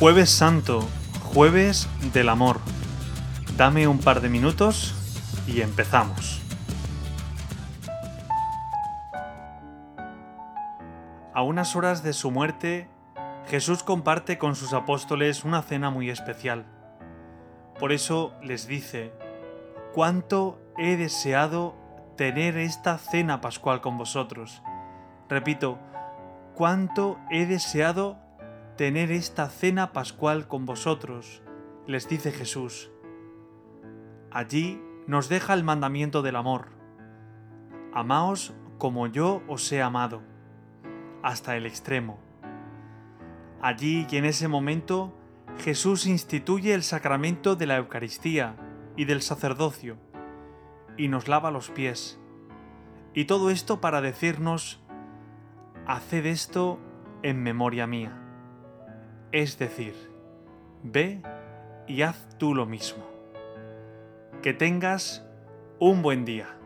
Jueves Santo, jueves del amor. Dame un par de minutos y empezamos. A unas horas de su muerte, Jesús comparte con sus apóstoles una cena muy especial. Por eso les dice, ¿cuánto he deseado tener esta cena pascual con vosotros? Repito, ¿cuánto he deseado tener esta cena pascual con vosotros? les dice Jesús. Allí nos deja el mandamiento del amor. Amaos como yo os he amado, hasta el extremo. Allí y en ese momento Jesús instituye el sacramento de la Eucaristía y del sacerdocio, y nos lava los pies. Y todo esto para decirnos, haced esto en memoria mía. Es decir, ve y haz tú lo mismo. Que tengas un buen día.